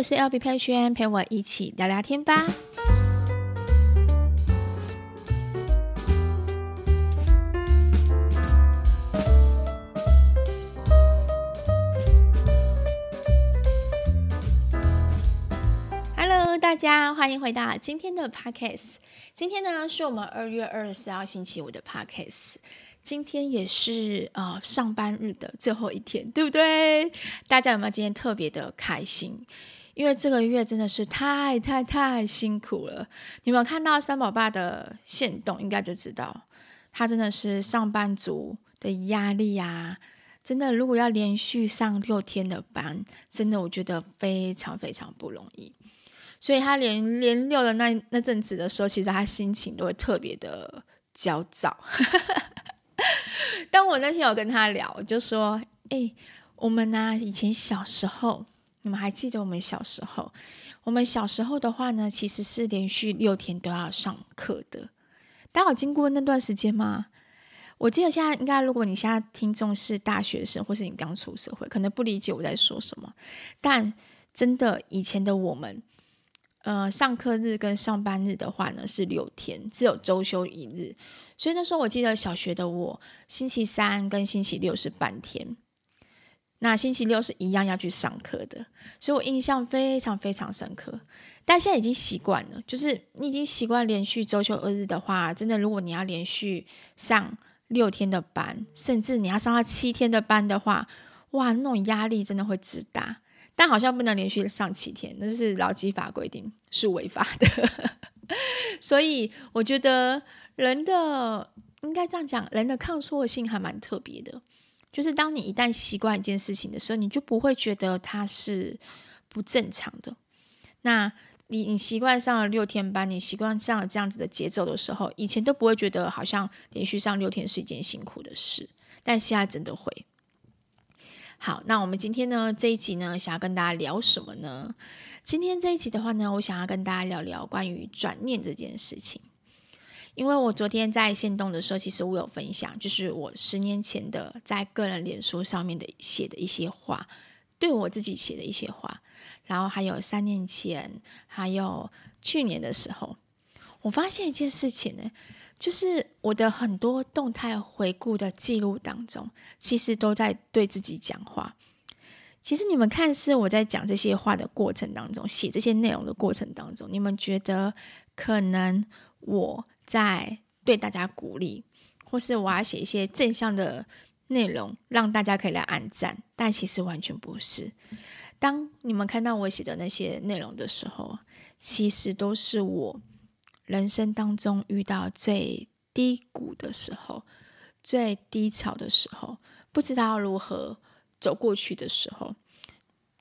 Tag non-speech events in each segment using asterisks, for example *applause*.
我是 LB 佩萱，陪我一起聊聊天吧。Hello，大家欢迎回到今天的 Podcast。今天呢，是我们二月二十四号星期五的 Podcast。今天也是呃上班日的最后一天，对不对？大家有没有今天特别的开心？因为这个月真的是太太太辛苦了。你们看到三宝爸的限动，应该就知道他真的是上班族的压力啊！真的，如果要连续上六天的班，真的我觉得非常非常不容易。所以他连连六的那那阵子的时候，其实他心情都会特别的焦躁。*laughs* 当我那天有跟他聊，我就说：“哎、我们呢、以前小时候，你们还记得我们小时候？我们小时候的话呢，其实是连续六天都要上课的。大家有经过那段时间吗？我记得现在应该，如果你现在听众是大学生，或是你刚出社会，可能不理解我在说什么。但真的，以前的我们。”呃，上课日跟上班日的话呢，是六天，只有周休一日。所以那时候我记得小学的我，星期三跟星期六是半天，那星期六是一样要去上课的，所以我印象非常非常深刻。但现在已经习惯了，就是你已经习惯连续周休二日的话，真的，如果你要连续上六天的班，甚至你要上到七天的班的话，哇，那种压力真的会直大。但好像不能连续上七天，那是劳基法规定，是违法的。*laughs* 所以我觉得人的应该这样讲，人的抗挫性还蛮特别的。就是当你一旦习惯一件事情的时候，你就不会觉得它是不正常的。那你你习惯上了六天班，你习惯上了这样子的节奏的时候，以前都不会觉得好像连续上六天是一件辛苦的事，但现在真的会。好，那我们今天呢，这一集呢，想要跟大家聊什么呢？今天这一集的话呢，我想要跟大家聊聊关于转念这件事情。因为我昨天在线动的时候，其实我有分享，就是我十年前的在个人脸书上面的写的一些话，对我自己写的一些话，然后还有三年前，还有去年的时候，我发现一件事情呢。就是我的很多动态回顾的记录当中，其实都在对自己讲话。其实你们看，是我在讲这些话的过程当中，写这些内容的过程当中，你们觉得可能我在对大家鼓励，或是我要写一些正向的内容，让大家可以来按赞，但其实完全不是。当你们看到我写的那些内容的时候，其实都是我。人生当中遇到最低谷的时候，最低潮的时候，不知道如何走过去的时候，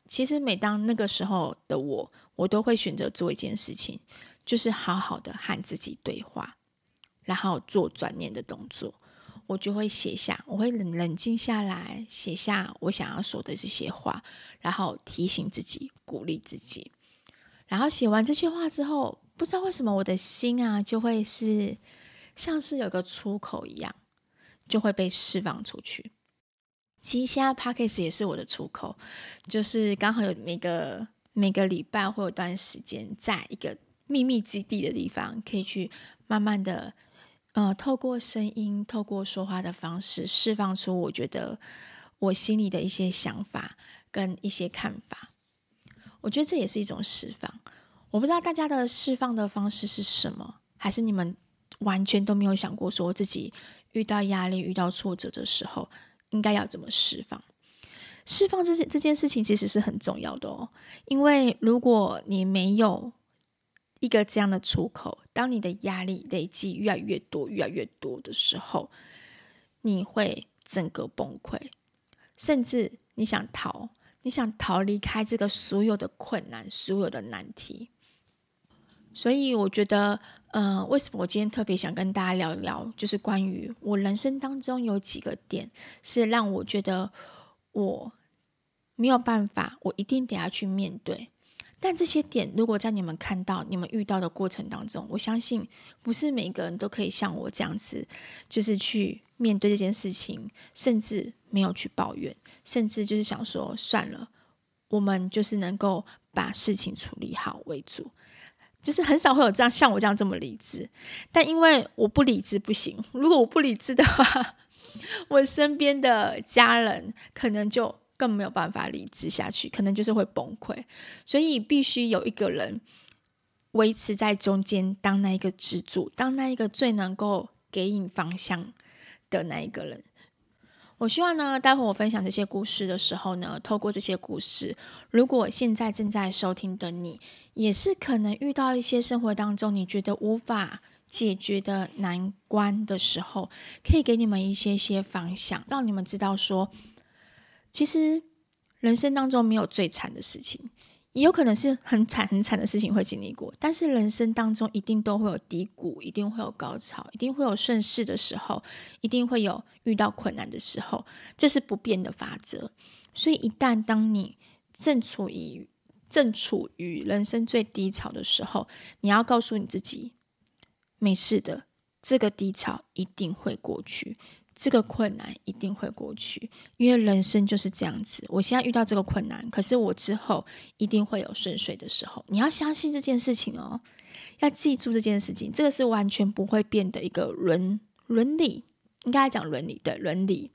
其实每当那个时候的我，我都会选择做一件事情，就是好好的和自己对话，然后做转念的动作。我就会写下，我会冷冷静下来，写下我想要说的这些话，然后提醒自己，鼓励自己。然后写完这些话之后，不知道为什么我的心啊，就会是像是有个出口一样，就会被释放出去。其实现在 Podcast 也是我的出口，就是刚好有每个每个礼拜会有段时间，在一个秘密基地的地方，可以去慢慢的，呃，透过声音，透过说话的方式，释放出我觉得我心里的一些想法跟一些看法。我觉得这也是一种释放。我不知道大家的释放的方式是什么，还是你们完全都没有想过，说自己遇到压力、遇到挫折的时候，应该要怎么释放？释放这件这件事情其实是很重要的哦，因为如果你没有一个这样的出口，当你的压力累积越来越多、越来越多的时候，你会整个崩溃，甚至你想逃，你想逃离开这个所有的困难、所有的难题。所以我觉得，呃，为什么我今天特别想跟大家聊一聊，就是关于我人生当中有几个点，是让我觉得我没有办法，我一定得要去面对。但这些点，如果在你们看到、你们遇到的过程当中，我相信不是每一个人都可以像我这样子，就是去面对这件事情，甚至没有去抱怨，甚至就是想说算了，我们就是能够。把事情处理好为主。就是很少会有这样像我这样这么理智，但因为我不理智不行。如果我不理智的话，*laughs* 我身边的家人可能就更没有办法理智下去，可能就是会崩溃。所以必须有一个人维持在中间，当那一个支柱，当那一个最能够给你方向的那一个人。我希望呢，待会我分享这些故事的时候呢，透过这些故事，如果现在正在收听的你，也是可能遇到一些生活当中你觉得无法解决的难关的时候，可以给你们一些些方向，让你们知道说，其实人生当中没有最惨的事情。也有可能是很惨很惨的事情会经历过，但是人生当中一定都会有低谷，一定会有高潮，一定会有顺势的时候，一定会有遇到困难的时候，这是不变的法则。所以一旦当你正处于正处于人生最低潮的时候，你要告诉你自己，没事的，这个低潮一定会过去。这个困难一定会过去，因为人生就是这样子。我现在遇到这个困难，可是我之后一定会有顺遂的时候。你要相信这件事情哦，要记住这件事情，这个是完全不会变的一个伦伦理，应该讲伦理，对，伦理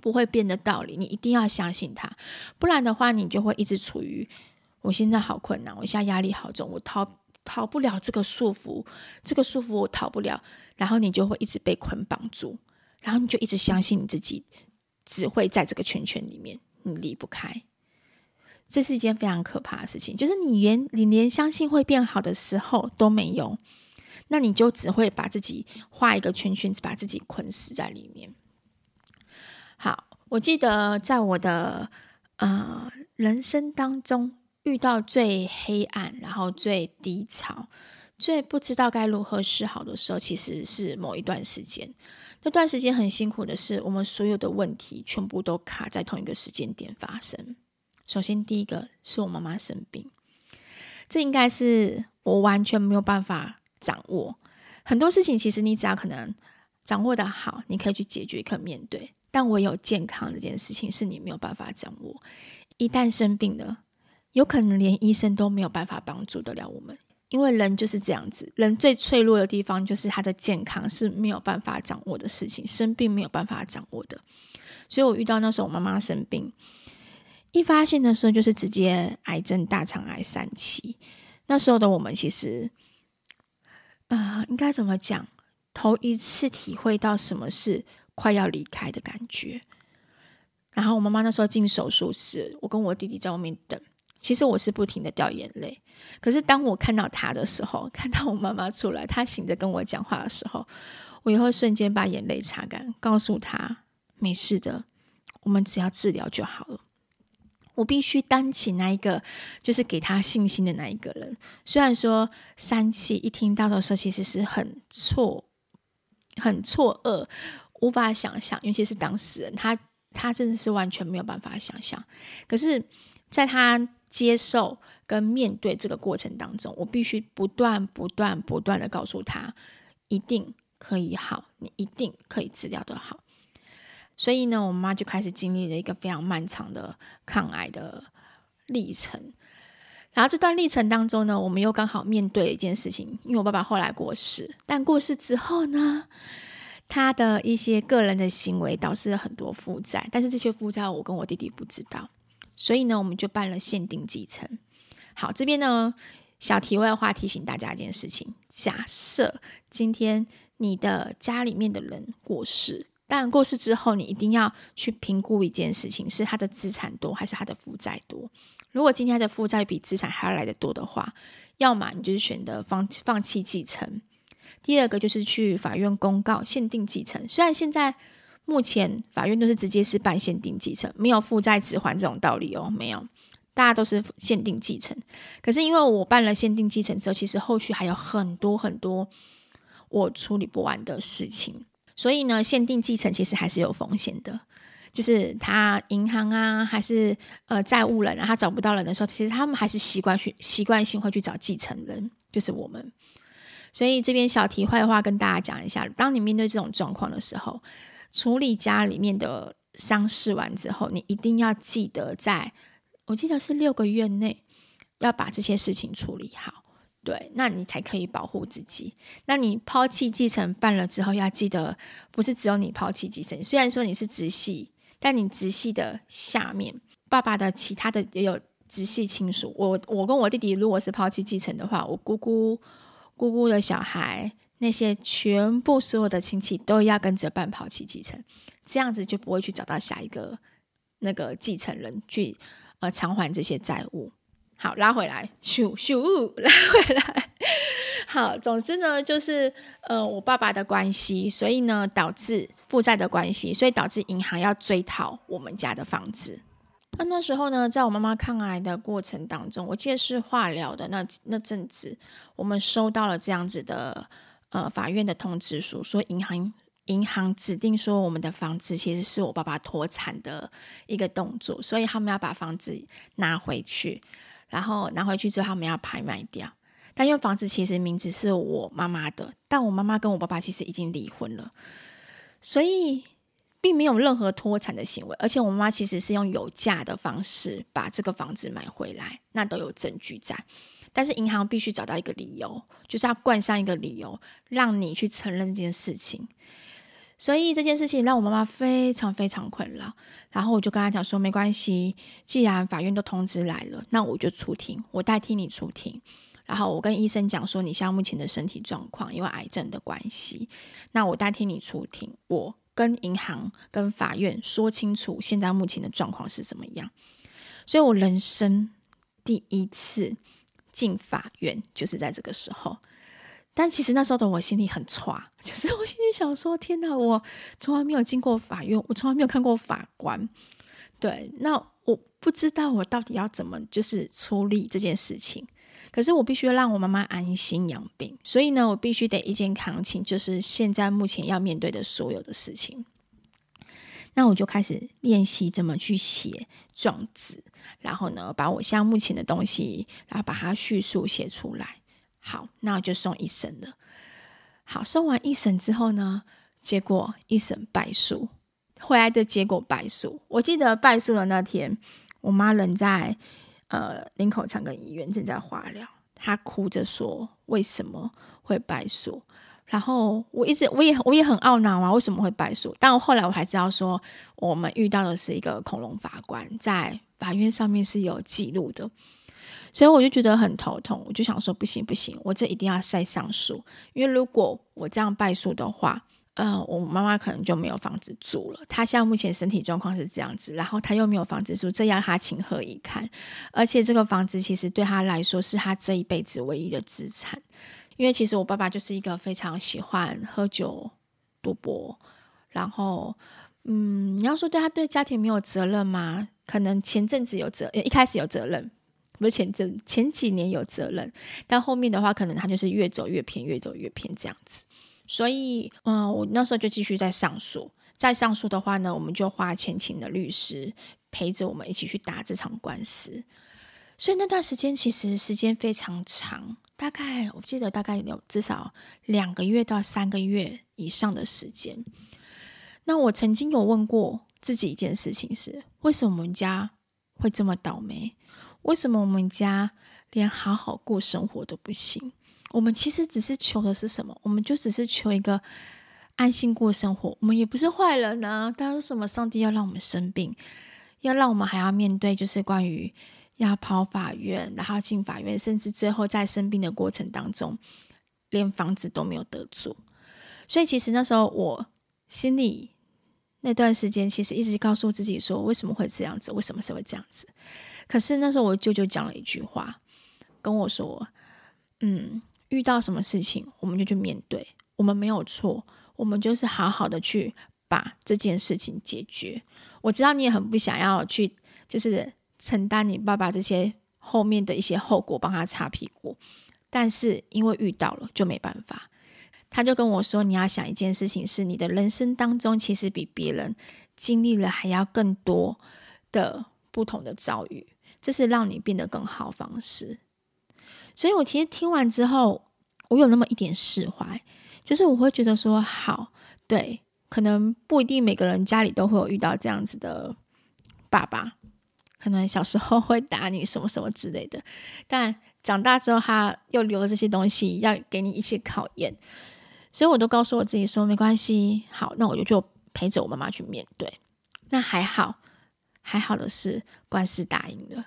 不会变的道理，你一定要相信它，不然的话，你就会一直处于我现在好困难，我现在压力好重，我逃逃不了这个束缚，这个束缚我逃不了，然后你就会一直被捆绑住。然后你就一直相信你自己，只会在这个圈圈里面，你离不开。这是一件非常可怕的事情，就是你连你连相信会变好的时候都没有，那你就只会把自己画一个圈圈，把自己捆死在里面。好，我记得在我的呃人生当中遇到最黑暗，然后最低潮，最不知道该如何是好的时候，其实是某一段时间。那段时间很辛苦的是，我们所有的问题全部都卡在同一个时间点发生。首先，第一个是我妈妈生病，这应该是我完全没有办法掌握。很多事情其实你只要可能掌握的好，你可以去解决，可以面对。但唯有健康这件事情是你没有办法掌握。一旦生病了，有可能连医生都没有办法帮助得了我们。因为人就是这样子，人最脆弱的地方就是他的健康是没有办法掌握的事情，生病没有办法掌握的。所以我遇到那时候我妈妈生病，一发现的时候就是直接癌症大肠癌三期。那时候的我们其实，啊、应该怎么讲？头一次体会到什么是快要离开的感觉。然后我妈妈那时候进手术室，我跟我弟弟在外面等。其实我是不停的掉眼泪，可是当我看到他的时候，看到我妈妈出来，他醒着跟我讲话的时候，我也会瞬间把眼泪擦干，告诉他没事的，我们只要治疗就好了。我必须担起那一个，就是给他信心的那一个人。虽然说三七一听到的时候，其实是很错、很错愕，无法想象，尤其是当事人，他他真的是完全没有办法想象。可是，在他接受跟面对这个过程当中，我必须不断、不断、不断的告诉他，一定可以好，你一定可以治疗的好。所以呢，我妈就开始经历了一个非常漫长的抗癌的历程。然后这段历程当中呢，我们又刚好面对一件事情，因为我爸爸后来过世，但过世之后呢，他的一些个人的行为导致了很多负债，但是这些负债我跟我弟弟不知道。所以呢，我们就办了限定继承。好，这边呢，小题外话提醒大家一件事情：假设今天你的家里面的人过世，当然过世之后，你一定要去评估一件事情，是他的资产多还是他的负债多。如果今天的负债比资产还要来得多的话，要么你就是选择放放弃继承；第二个就是去法院公告限定继承。虽然现在。目前法院都是直接是办限定继承，没有负债只还这种道理哦，没有，大家都是限定继承。可是因为我办了限定继承之后，其实后续还有很多很多我处理不完的事情，所以呢，限定继承其实还是有风险的，就是他银行啊，还是呃债务人啊，他找不到人的时候，其实他们还是习惯去习惯性会去找继承人，就是我们。所以这边小题坏话跟大家讲一下，当你面对这种状况的时候。处理家里面的丧事完之后，你一定要记得在，我记得是六个月内，要把这些事情处理好。对，那你才可以保护自己。那你抛弃继承办了之后，要记得不是只有你抛弃继承。虽然说你是直系，但你直系的下面，爸爸的其他的也有直系亲属。我我跟我弟弟如果是抛弃继承的话，我姑姑姑姑的小孩那些全部所有的亲戚都要跟着办抛弃继承，这样子就不会去找到下一个那个继承人去呃偿还这些债务。好，拉回来，咻咻，*laughs* 拉回来。好，总之呢，就是呃，我爸爸的关系，所以呢，导致负债的关系，所以导致银行要追讨我们家的房子。那那时候呢，在我妈妈抗癌的过程当中，我记得是化疗的那那阵子，我们收到了这样子的呃法院的通知书，说银行银行指定说我们的房子其实是我爸爸脱产的一个动作，所以他们要把房子拿回去。然后拿回去之后，他们要拍卖掉。但因为房子其实名字是我妈妈的，但我妈妈跟我爸爸其实已经离婚了，所以并没有任何脱产的行为。而且我妈妈其实是用有价的方式把这个房子买回来，那都有证据在。但是银行必须找到一个理由，就是要冠上一个理由，让你去承认这件事情。所以这件事情让我妈妈非常非常困扰，然后我就跟她讲说，没关系，既然法院都通知来了，那我就出庭，我代替你出庭。然后我跟医生讲说，你现在目前的身体状况，因为癌症的关系，那我代替你出庭，我跟银行跟法院说清楚现在目前的状况是怎么样。所以我人生第一次进法院就是在这个时候。但其实那时候的我心里很差，*laughs* 就是我心里想说：天哪，我从来没有进过法院，我从来没有看过法官。对，那我不知道我到底要怎么就是处理这件事情。可是我必须让我妈妈安心养病，所以呢，我必须得一肩扛起，就是现在目前要面对的所有的事情。那我就开始练习怎么去写状纸，然后呢，把我现在目前的东西，然后把它叙述写出来。好，那我就送一审了。好，送完一审之后呢，结果一审败诉，回来的结果败诉。我记得败诉的那天，我妈人在呃林口长庚医院正在化疗，她哭着说为什么会败诉。然后我一直我也我也很懊恼啊，为什么会败诉？但我后来我还知道说，我们遇到的是一个恐龙法官，在法院上面是有记录的。所以我就觉得很头痛，我就想说不行不行，我这一定要再上诉，因为如果我这样败诉的话，呃，我妈妈可能就没有房子住了。她现在目前身体状况是这样子，然后她又没有房子住，这样她情何以堪？而且这个房子其实对她来说是她这一辈子唯一的资产，因为其实我爸爸就是一个非常喜欢喝酒、赌博，然后，嗯，你要说对他对家庭没有责任吗？可能前阵子有责，一开始有责任。不是前阵前几年有责任，但后面的话，可能他就是越走越偏，越走越偏这样子。所以，嗯，我那时候就继续在上诉。再上诉的话呢，我们就花钱请了律师陪着我们一起去打这场官司。所以那段时间其实时间非常长，大概我记得大概有至少两个月到三个月以上的时间。那我曾经有问过自己一件事情是：为什么我们家会这么倒霉？为什么我们家连好好过生活都不行？我们其实只是求的是什么？我们就只是求一个安心过生活。我们也不是坏人呢。但是什么？上帝要让我们生病，要让我们还要面对，就是关于要跑法院，然后进法院，甚至最后在生病的过程当中，连房子都没有得住。所以其实那时候我心里那段时间，其实一直告诉自己说：为什么会这样子？为什么是会这样子？可是那时候我舅舅讲了一句话，跟我说：“嗯，遇到什么事情我们就去面对，我们没有错，我们就是好好的去把这件事情解决。我知道你也很不想要去，就是承担你爸爸这些后面的一些后果，帮他擦屁股。但是因为遇到了，就没办法。他就跟我说：你要想一件事情，是你的人生当中其实比别人经历了还要更多的不同的遭遇。”这是让你变得更好方式，所以我其实听完之后，我有那么一点释怀，就是我会觉得说，好，对，可能不一定每个人家里都会有遇到这样子的爸爸，可能小时候会打你什么什么之类的，*laughs* 但长大之后他又留了这些东西，要给你一些考验，所以我都告诉我自己说没关系，好，那我就就陪着我妈妈去面对。那还好，还好的是官司打赢了，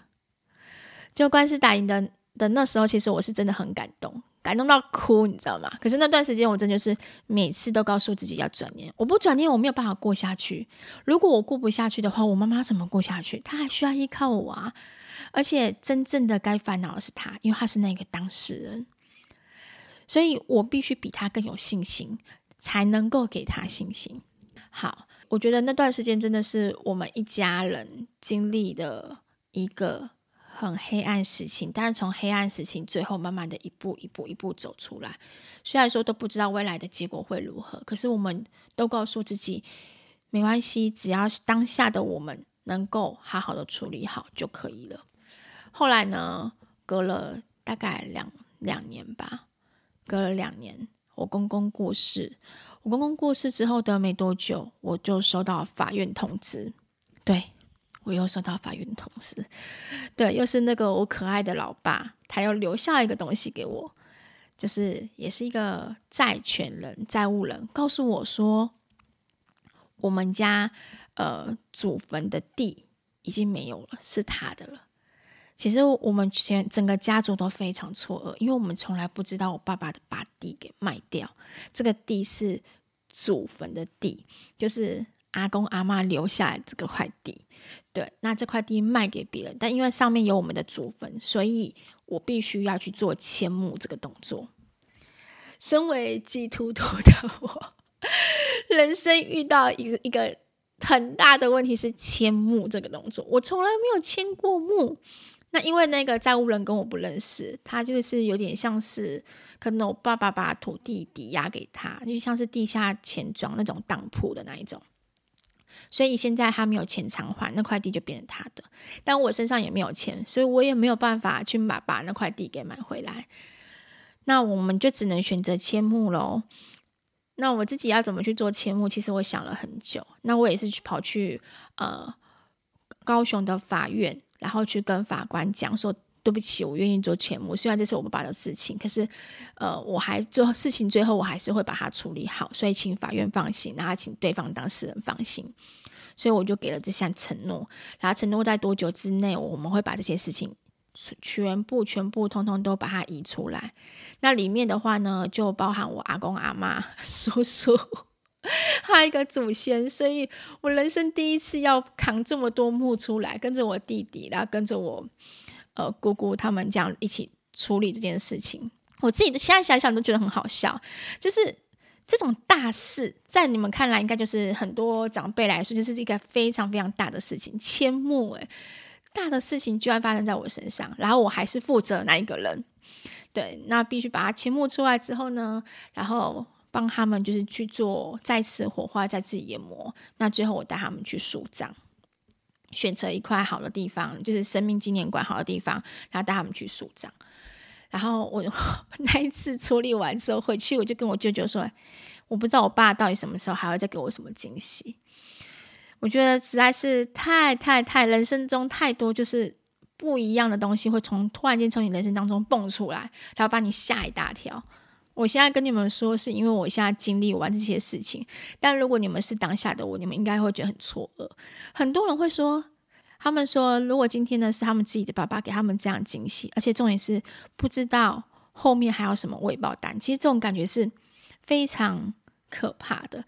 就官司打赢的的那时候，其实我是真的很感动。感动到哭，你知道吗？可是那段时间，我真的就是每次都告诉自己要转念。我不转念，我没有办法过下去。如果我过不下去的话，我妈妈怎么过下去？她还需要依靠我啊！而且真正的该烦恼的是她，因为她是那个当事人，所以我必须比她更有信心，才能够给她信心。好，我觉得那段时间真的是我们一家人经历的一个。很黑暗事情，但是从黑暗事情最后慢慢的一步一步一步走出来。虽然说都不知道未来的结果会如何，可是我们都告诉自己没关系，只要当下的我们能够好好的处理好就可以了。后来呢，隔了大概两两年吧，隔了两年，我公公过世。我公公过世之后的没多久，我就收到法院通知，对。我又收到法院通知，对，又是那个我可爱的老爸，他又留下一个东西给我，就是也是一个债权人、债务人，告诉我说，我们家呃祖坟的地已经没有了，是他的了。其实我们全整个家族都非常错愕，因为我们从来不知道我爸爸把地给卖掉，这个地是祖坟的地，就是。阿公阿嬷留下来这个块地，对，那这块地卖给别人，但因为上面有我们的祖坟，所以我必须要去做迁墓这个动作。身为基督徒的我，人生遇到一个一个很大的问题是迁墓这个动作，我从来没有迁过墓。那因为那个债务人跟我不认识，他就是有点像是可能我爸爸把土地抵押给他，就像是地下钱庄那种当铺的那一种。所以现在他没有钱偿还，那块地就变成他的。但我身上也没有钱，所以我也没有办法去买把那块地给买回来。那我们就只能选择迁墓喽。那我自己要怎么去做迁墓？其实我想了很久。那我也是去跑去呃高雄的法院，然后去跟法官讲说：对不起，我愿意做全墓。虽然这是我爸爸的事情，可是呃我还做事情，最后我还是会把它处理好。所以请法院放心，然后请对方当事人放心。所以我就给了这项承诺，然后承诺在多久之内，我们会把这些事情全部、全部、通通都把它移出来。那里面的话呢，就包含我阿公、阿妈、*laughs* 叔叔，还有一个祖先。所以我人生第一次要扛这么多墓出来，跟着我弟弟，然后跟着我呃姑姑他们这样一起处理这件事情。我自己的现在想想都觉得很好笑，就是。这种大事，在你们看来，应该就是很多长辈来说，就是一个非常非常大的事情。迁墓，诶，大的事情居然发生在我身上，然后我还是负责那一个人。对，那必须把它迁墓出来之后呢，然后帮他们就是去做再次火化、再次研磨。那最后我带他们去树葬，选择一块好的地方，就是生命纪念馆好的地方，然后带他们去树葬。然后我 *laughs* 那一次处理完之后回去，我就跟我舅舅说：“我不知道我爸到底什么时候还会再给我什么惊喜。”我觉得实在是太太太，人生中太多就是不一样的东西会从突然间从你人生当中蹦出来，然后把你吓一大跳。我现在跟你们说，是因为我现在经历完这些事情。但如果你们是当下的我，你们应该会觉得很错愕。很多人会说。他们说，如果今天呢是他们自己的爸爸给他们这样惊喜，而且重点是不知道后面还有什么未爆弹，其实这种感觉是非常可怕的。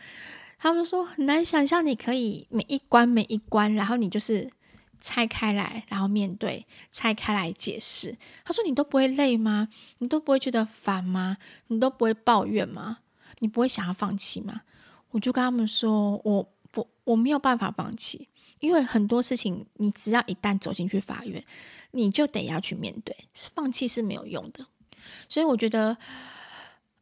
他们说很难想象，你可以每一关每一关，然后你就是拆开来，然后面对，拆开来解释。他说你都不会累吗？你都不会觉得烦吗？你都不会抱怨吗？你不会想要放弃吗？我就跟他们说，我不，我没有办法放弃。因为很多事情，你只要一旦走进去法院，你就得要去面对，放弃是没有用的。所以我觉得，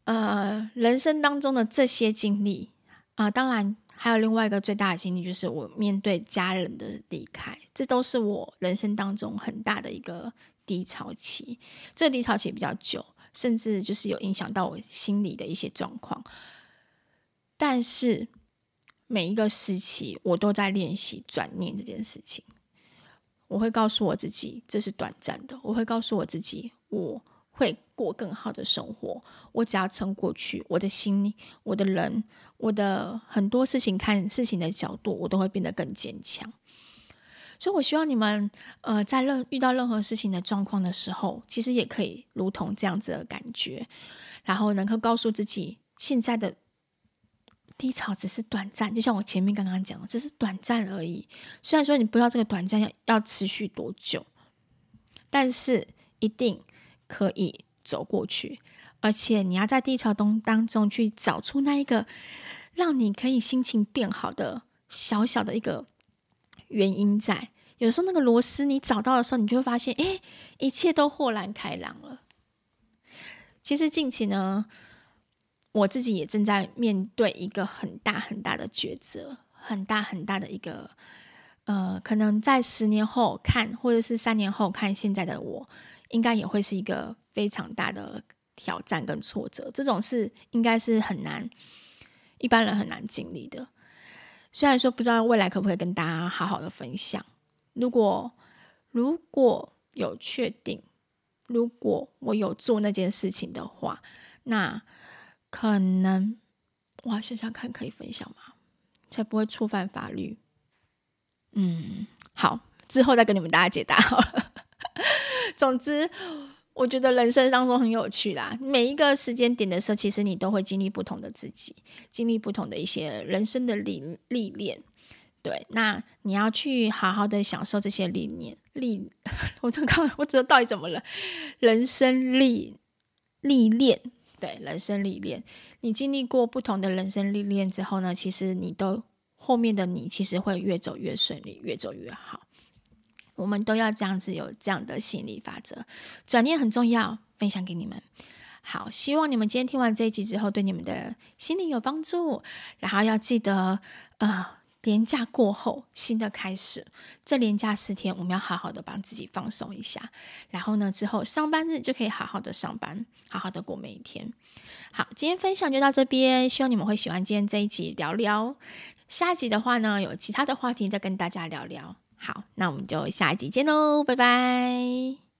呃，人生当中的这些经历啊，当然还有另外一个最大的经历，就是我面对家人的离开，这都是我人生当中很大的一个低潮期。这个低潮期比较久，甚至就是有影响到我心里的一些状况，但是。每一个时期，我都在练习转念这件事情。我会告诉我自己这是短暂的，我会告诉我自己我会过更好的生活，我只要撑过去，我的心、我的人、我的很多事情看事情的角度，我都会变得更坚强。所以，我希望你们，呃，在任遇到任何事情的状况的时候，其实也可以如同这样子的感觉，然后能够告诉自己，现在的低潮只是短暂，就像我前面刚刚讲的，只是短暂而已。虽然说你不知道这个短暂要要持续多久，但是一定可以走过去。而且，你要在低潮中当中去找出那一个让你可以心情变好的小小的一个。原因在，有时候那个螺丝你找到的时候，你就会发现，哎，一切都豁然开朗了。其实近期呢，我自己也正在面对一个很大很大的抉择，很大很大的一个，呃，可能在十年后看，或者是三年后看，现在的我，应该也会是一个非常大的挑战跟挫折。这种事应该是很难，一般人很难经历的。虽然说不知道未来可不可以跟大家好好的分享，如果如果有确定，如果我有做那件事情的话，那可能我要想想看可以分享吗？才不会触犯法律。嗯，好，之后再跟你们大家解答。总之。我觉得人生当中很有趣啦，每一个时间点的时候，其实你都会经历不同的自己，经历不同的一些人生的历历练。对，那你要去好好的享受这些历练历。*laughs* 我这刚我知道到底怎么了？人生历历练，对，人生历练。你经历过不同的人生历练之后呢，其实你都后面的你其实会越走越顺利，越走越好。我们都要这样子，有这样的心理法则，转念很重要，分享给你们。好，希望你们今天听完这一集之后，对你们的心灵有帮助。然后要记得，呃，连假过后，新的开始。这连假四天，我们要好好的帮自己放松一下。然后呢，之后上班日就可以好好的上班，好好的过每一天。好，今天分享就到这边，希望你们会喜欢今天这一集聊聊。下一集的话呢，有其他的话题再跟大家聊聊。好，那我们就下一集见喽，拜拜。